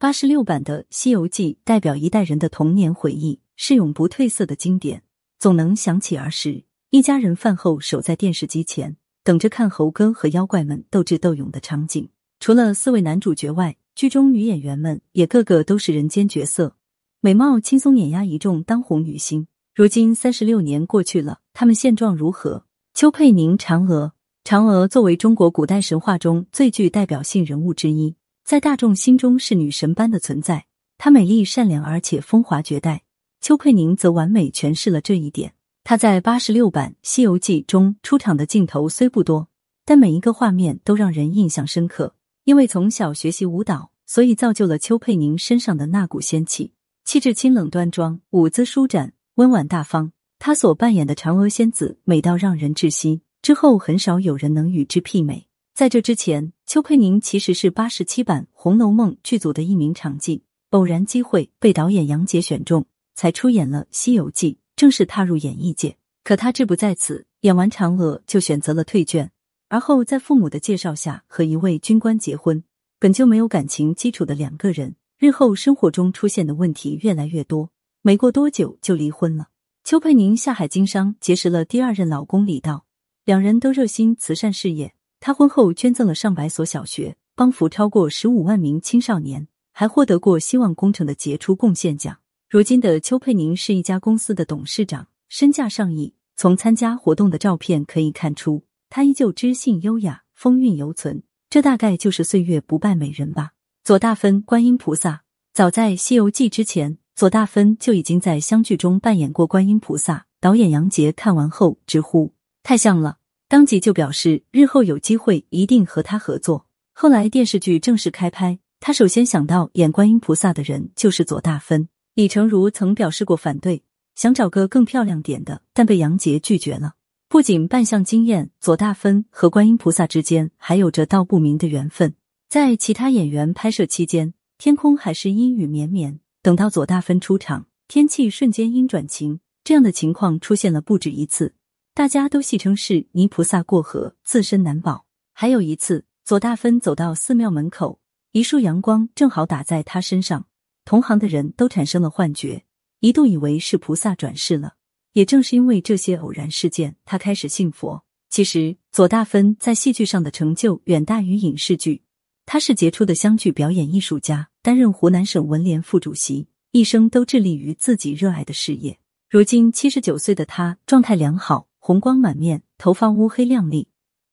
八十六版的《西游记》代表一代人的童年回忆，是永不褪色的经典。总能想起儿时，一家人饭后守在电视机前，等着看猴哥和妖怪们斗智斗勇的场景。除了四位男主角外，剧中女演员们也个个都是人间绝色，美貌轻松碾压一众当红女星。如今三十六年过去了，他们现状如何？邱佩宁，嫦娥。嫦娥作为中国古代神话中最具代表性人物之一。在大众心中是女神般的存在，她美丽善良，而且风华绝代。邱佩宁则完美诠释了这一点。她在八十六版《西游记》中出场的镜头虽不多，但每一个画面都让人印象深刻。因为从小学习舞蹈，所以造就了邱佩宁身上的那股仙气，气质清冷端庄，舞姿舒展，温婉大方。她所扮演的嫦娥仙子美到让人窒息，之后很少有人能与之媲美。在这之前，邱佩宁其实是八十七版《红楼梦》剧组的一名场记，偶然机会被导演杨洁选中，才出演了《西游记》，正式踏入演艺界。可他志不在此，演完嫦娥就选择了退圈，而后在父母的介绍下和一位军官结婚。本就没有感情基础的两个人，日后生活中出现的问题越来越多，没过多久就离婚了。邱佩宁下海经商，结识了第二任老公李道，两人都热心慈善事业。他婚后捐赠了上百所小学，帮扶超过十五万名青少年，还获得过希望工程的杰出贡献奖。如今的邱佩宁是一家公司的董事长，身价上亿。从参加活动的照片可以看出，她依旧知性优雅，风韵犹存。这大概就是岁月不败美人吧。左大芬，观音菩萨。早在《西游记》之前，左大芬就已经在湘剧中扮演过观音菩萨。导演杨洁看完后直呼太像了。当即就表示，日后有机会一定和他合作。后来电视剧正式开拍，他首先想到演观音菩萨的人就是左大芬。李成儒曾表示过反对，想找个更漂亮点的，但被杨洁拒绝了。不仅扮相惊艳，左大芬和观音菩萨之间还有着道不明的缘分。在其他演员拍摄期间，天空还是阴雨绵绵。等到左大芬出场，天气瞬间阴转晴，这样的情况出现了不止一次。大家都戏称是泥菩萨过河，自身难保。还有一次，左大芬走到寺庙门口，一束阳光正好打在他身上，同行的人都产生了幻觉，一度以为是菩萨转世了。也正是因为这些偶然事件，他开始信佛。其实，左大芬在戏剧上的成就远大于影视剧，他是杰出的湘剧表演艺术家，担任湖南省文联副主席，一生都致力于自己热爱的事业。如今七十九岁的他，状态良好。红光满面，头发乌黑亮丽，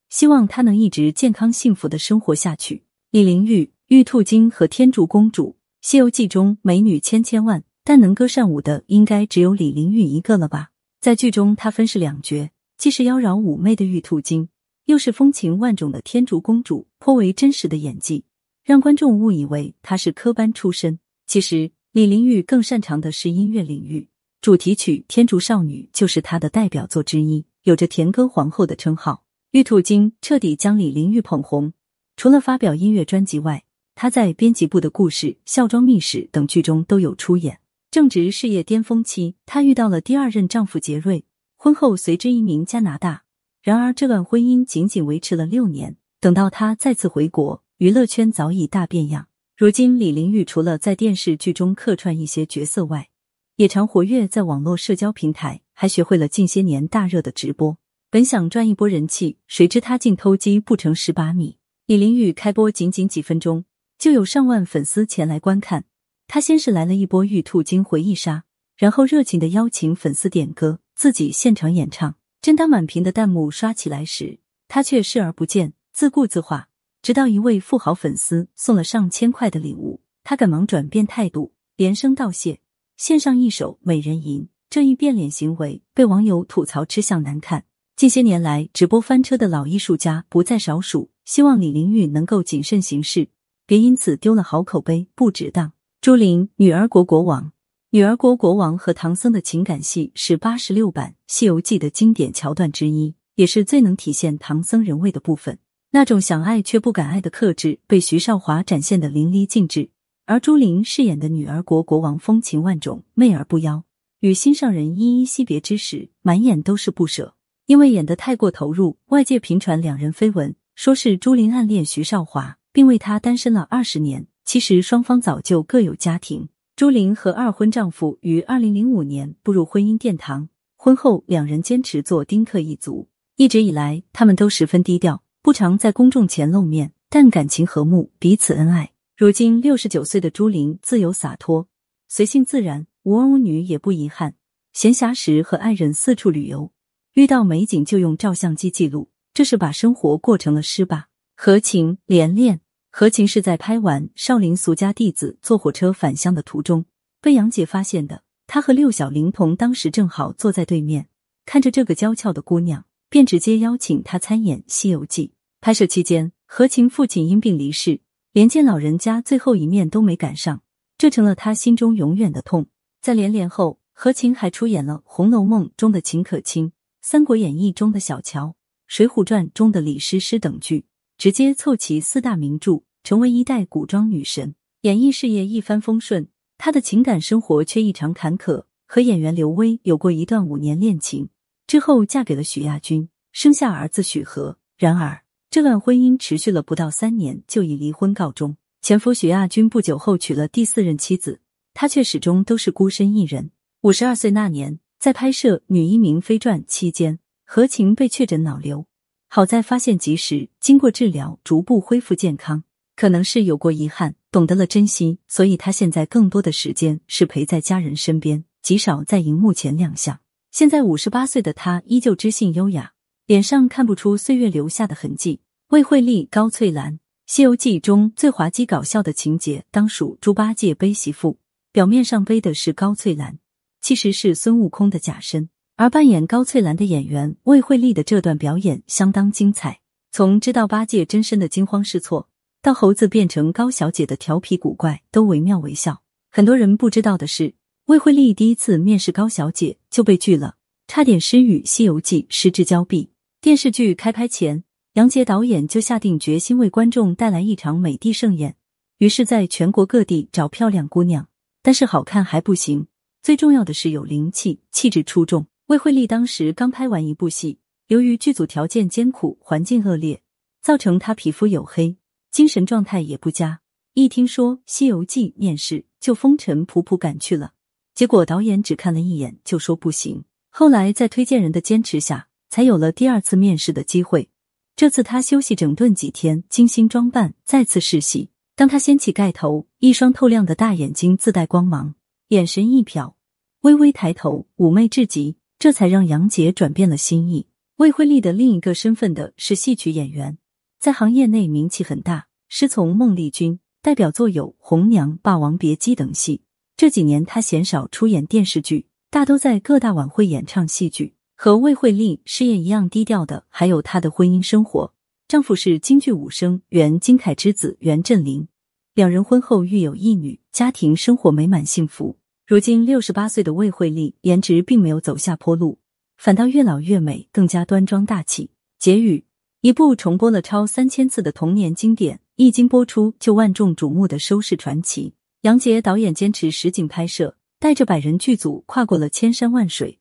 希望她能一直健康幸福的生活下去。李玲玉、玉兔精和天竺公主，《西游记》中美女千千万，但能歌善舞的应该只有李玲玉一个了吧？在剧中，她分饰两角，既是妖娆妩媚的玉兔精，又是风情万种的天竺公主，颇为真实的演技，让观众误以为她是科班出身。其实，李玲玉更擅长的是音乐领域。主题曲《天竺少女》就是她的代表作之一，有着“甜歌皇后”的称号。玉兔精彻底将李玲玉捧红。除了发表音乐专辑外，她在编辑部的故事、孝庄秘史等剧中都有出演。正值事业巅峰期，她遇到了第二任丈夫杰瑞，婚后随之移民加拿大。然而，这段婚姻仅仅维持了六年。等到她再次回国，娱乐圈早已大变样。如今，李玲玉除了在电视剧中客串一些角色外，也常活跃在网络社交平台，还学会了近些年大热的直播。本想赚一波人气，谁知他竟偷鸡不成蚀把米。李玲玉开播仅仅几分钟，就有上万粉丝前来观看。他先是来了一波玉兔精回忆杀，然后热情的邀请粉丝点歌，自己现场演唱。正当满屏的弹幕刷起来时，他却视而不见，自顾自画。直到一位富豪粉丝送了上千块的礼物，他赶忙转变态度，连声道谢。献上一首《美人吟》，这一变脸行为被网友吐槽吃相难看。近些年来，直播翻车的老艺术家不在少数，希望李玲玉能够谨慎行事，别因此丢了好口碑，不值当。朱琳，女儿国国王，女儿国国王和唐僧的情感戏是八十六版《西游记》的经典桥段之一，也是最能体现唐僧人味的部分。那种想爱却不敢爱的克制，被徐少华展现的淋漓尽致。而朱琳饰演的女儿国国王风情万种，媚而不妖。与心上人依依惜别之时，满眼都是不舍。因为演得太过投入，外界频传两人绯闻，说是朱琳暗恋徐少华，并为他单身了二十年。其实双方早就各有家庭。朱琳和二婚丈夫于二零零五年步入婚姻殿堂，婚后两人坚持做丁克一族。一直以来，他们都十分低调，不常在公众前露面，但感情和睦，彼此恩爱。如今六十九岁的朱琳自由洒脱，随性自然，无儿无女也不遗憾。闲暇时和爱人四处旅游，遇到美景就用照相机记录，这是把生活过成了诗吧。何晴连恋，何晴是在拍完少林俗家弟子坐火车返乡的途中被杨洁发现的。她和六小龄童当时正好坐在对面，看着这个娇俏的姑娘，便直接邀请她参演《西游记》。拍摄期间，何晴父亲因病离世。连见老人家最后一面都没赶上，这成了他心中永远的痛。在连连后，何晴还出演了《红楼梦》中的秦可卿，《三国演义》中的小乔，《水浒传》中的李师师等剧，直接凑齐四大名著，成为一代古装女神。演艺事业一帆风顺，她的情感生活却异常坎坷。和演员刘威有过一段五年恋情，之后嫁给了许亚军，生下儿子许和。然而。这段婚姻持续了不到三年，就以离婚告终。前夫许亚军不久后娶了第四任妻子，他却始终都是孤身一人。五十二岁那年，在拍摄《女医明妃传》期间，何晴被确诊脑瘤，好在发现及时，经过治疗，逐步恢复健康。可能是有过遗憾，懂得了珍惜，所以他现在更多的时间是陪在家人身边，极少在荧幕前亮相。现在五十八岁的他，依旧知性优雅，脸上看不出岁月留下的痕迹。魏惠丽、高翠兰，《西游记》中最滑稽搞笑的情节，当属猪八戒背媳妇。表面上背的是高翠兰，其实是孙悟空的假身。而扮演高翠兰的演员魏惠丽的这段表演相当精彩，从知道八戒真身的惊慌失措，到猴子变成高小姐的调皮古怪，都惟妙惟肖。很多人不知道的是，魏惠丽第一次面试高小姐就被拒了，差点失与《西游记》失之交臂。电视剧开拍前。杨洁导演就下定决心为观众带来一场美的盛宴，于是在全国各地找漂亮姑娘，但是好看还不行，最重要的是有灵气，气质出众。魏惠丽当时刚拍完一部戏，由于剧组条件艰苦，环境恶劣，造成她皮肤黝黑，精神状态也不佳。一听说《西游记》面试，就风尘仆仆赶去了。结果导演只看了一眼就说不行，后来在推荐人的坚持下，才有了第二次面试的机会。这次他休息整顿几天，精心装扮，再次试戏。当他掀起盖头，一双透亮的大眼睛自带光芒，眼神一瞟，微微抬头，妩媚至极，这才让杨洁转变了心意。魏惠丽的另一个身份的是戏曲演员，在行业内名气很大，师从孟丽君，代表作有《红娘》《霸王别姬》等戏。这几年他鲜少出演电视剧，大都在各大晚会演唱戏剧。和魏惠丽事业一样低调的，还有她的婚姻生活。丈夫是京剧武生袁金凯之子袁振林，两人婚后育有一女，家庭生活美满幸福。如今六十八岁的魏惠丽，颜值并没有走下坡路，反倒越老越美，更加端庄大气。结语：一部重播了超三千次的童年经典，一经播出就万众瞩目的收视传奇。杨洁导演坚持实景拍摄，带着百人剧组跨过了千山万水。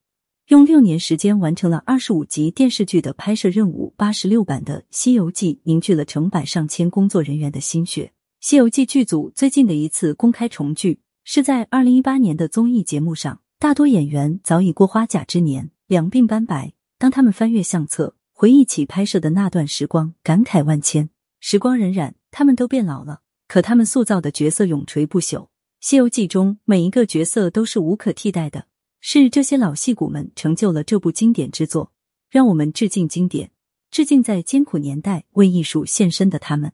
用六年时间完成了二十五集电视剧的拍摄任务，八十六版的《西游记》凝聚了成百上千工作人员的心血。《西游记》剧组最近的一次公开重聚是在二零一八年的综艺节目上，大多演员早已过花甲之年，两鬓斑白。当他们翻阅相册，回忆起拍摄的那段时光，感慨万千。时光荏苒，他们都变老了，可他们塑造的角色永垂不朽。《西游记》中每一个角色都是无可替代的。是这些老戏骨们成就了这部经典之作，让我们致敬经典，致敬在艰苦年代为艺术献身的他们。